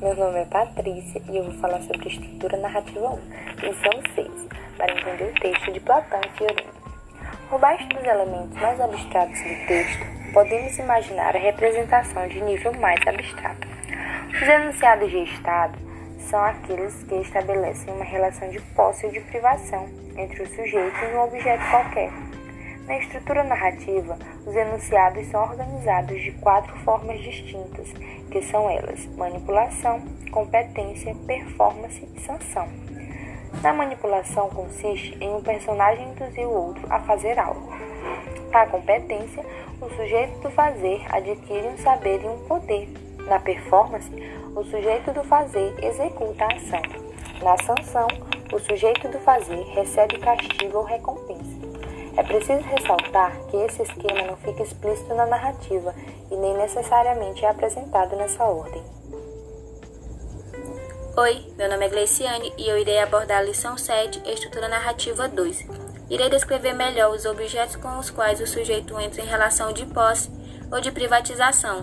meu nome é Patrícia e eu vou falar sobre estrutura narrativa 1, lição 6, para entender o texto de Platão e Fiorino. Por baixo dos elementos mais abstratos do texto, podemos imaginar a representação de nível mais abstrato. Os enunciados de Estado são aqueles que estabelecem uma relação de posse ou de privação entre o sujeito e um objeto qualquer. Na estrutura narrativa, os enunciados são organizados de quatro formas distintas, que são elas: manipulação, competência, performance e sanção. Na manipulação consiste em um personagem induzir o outro a fazer algo. Na competência, o sujeito do fazer adquire um saber e um poder. Na performance, o sujeito do fazer executa a ação. Na sanção, o sujeito do fazer recebe castigo ou recompensa. É preciso ressaltar que esse esquema não fica explícito na narrativa e nem necessariamente é apresentado nessa ordem. Oi, meu nome é Gleiciane e eu irei abordar a lição 7, Estrutura Narrativa 2. Irei descrever melhor os objetos com os quais o sujeito entra em relação de posse ou de privatização.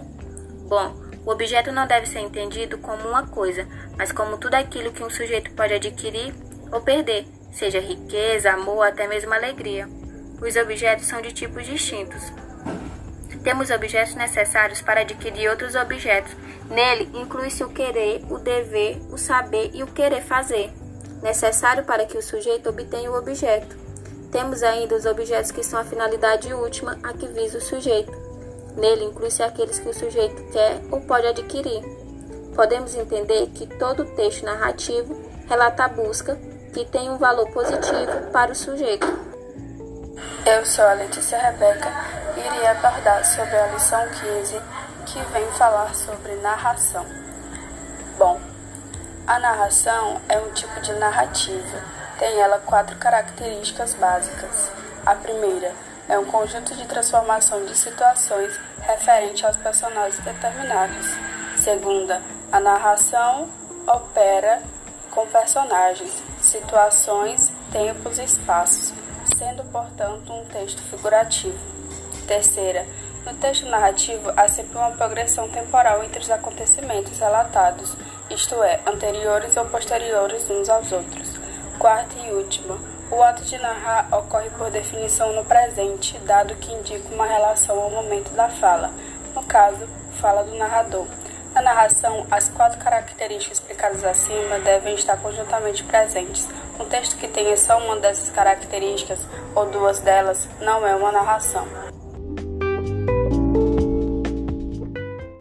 Bom, o objeto não deve ser entendido como uma coisa, mas como tudo aquilo que um sujeito pode adquirir ou perder, seja riqueza, amor, até mesmo alegria. Os objetos são de tipos distintos. Temos objetos necessários para adquirir outros objetos. Nele inclui-se o querer, o dever, o saber e o querer fazer, necessário para que o sujeito obtenha o objeto. Temos ainda os objetos que são a finalidade última a que visa o sujeito. Nele inclui-se aqueles que o sujeito quer ou pode adquirir. Podemos entender que todo texto narrativo relata a busca que tem um valor positivo para o sujeito. Eu sou a Letícia Rebeca e irei abordar sobre a lição 15, que vem falar sobre narração. Bom, a narração é um tipo de narrativa. Tem ela quatro características básicas. A primeira é um conjunto de transformação de situações referente aos personagens determinados. Segunda, a narração opera com personagens, situações, tempos e espaços sendo, portanto, um texto figurativo. Terceira, no texto narrativo há sempre uma progressão temporal entre os acontecimentos relatados, isto é, anteriores ou posteriores uns aos outros. Quarta e última, o ato de narrar ocorre por definição no presente, dado que indica uma relação ao momento da fala, no caso, fala do narrador. Na narração, as quatro características explicadas acima devem estar conjuntamente presentes. Um texto que tenha só uma dessas características ou duas delas não é uma narração.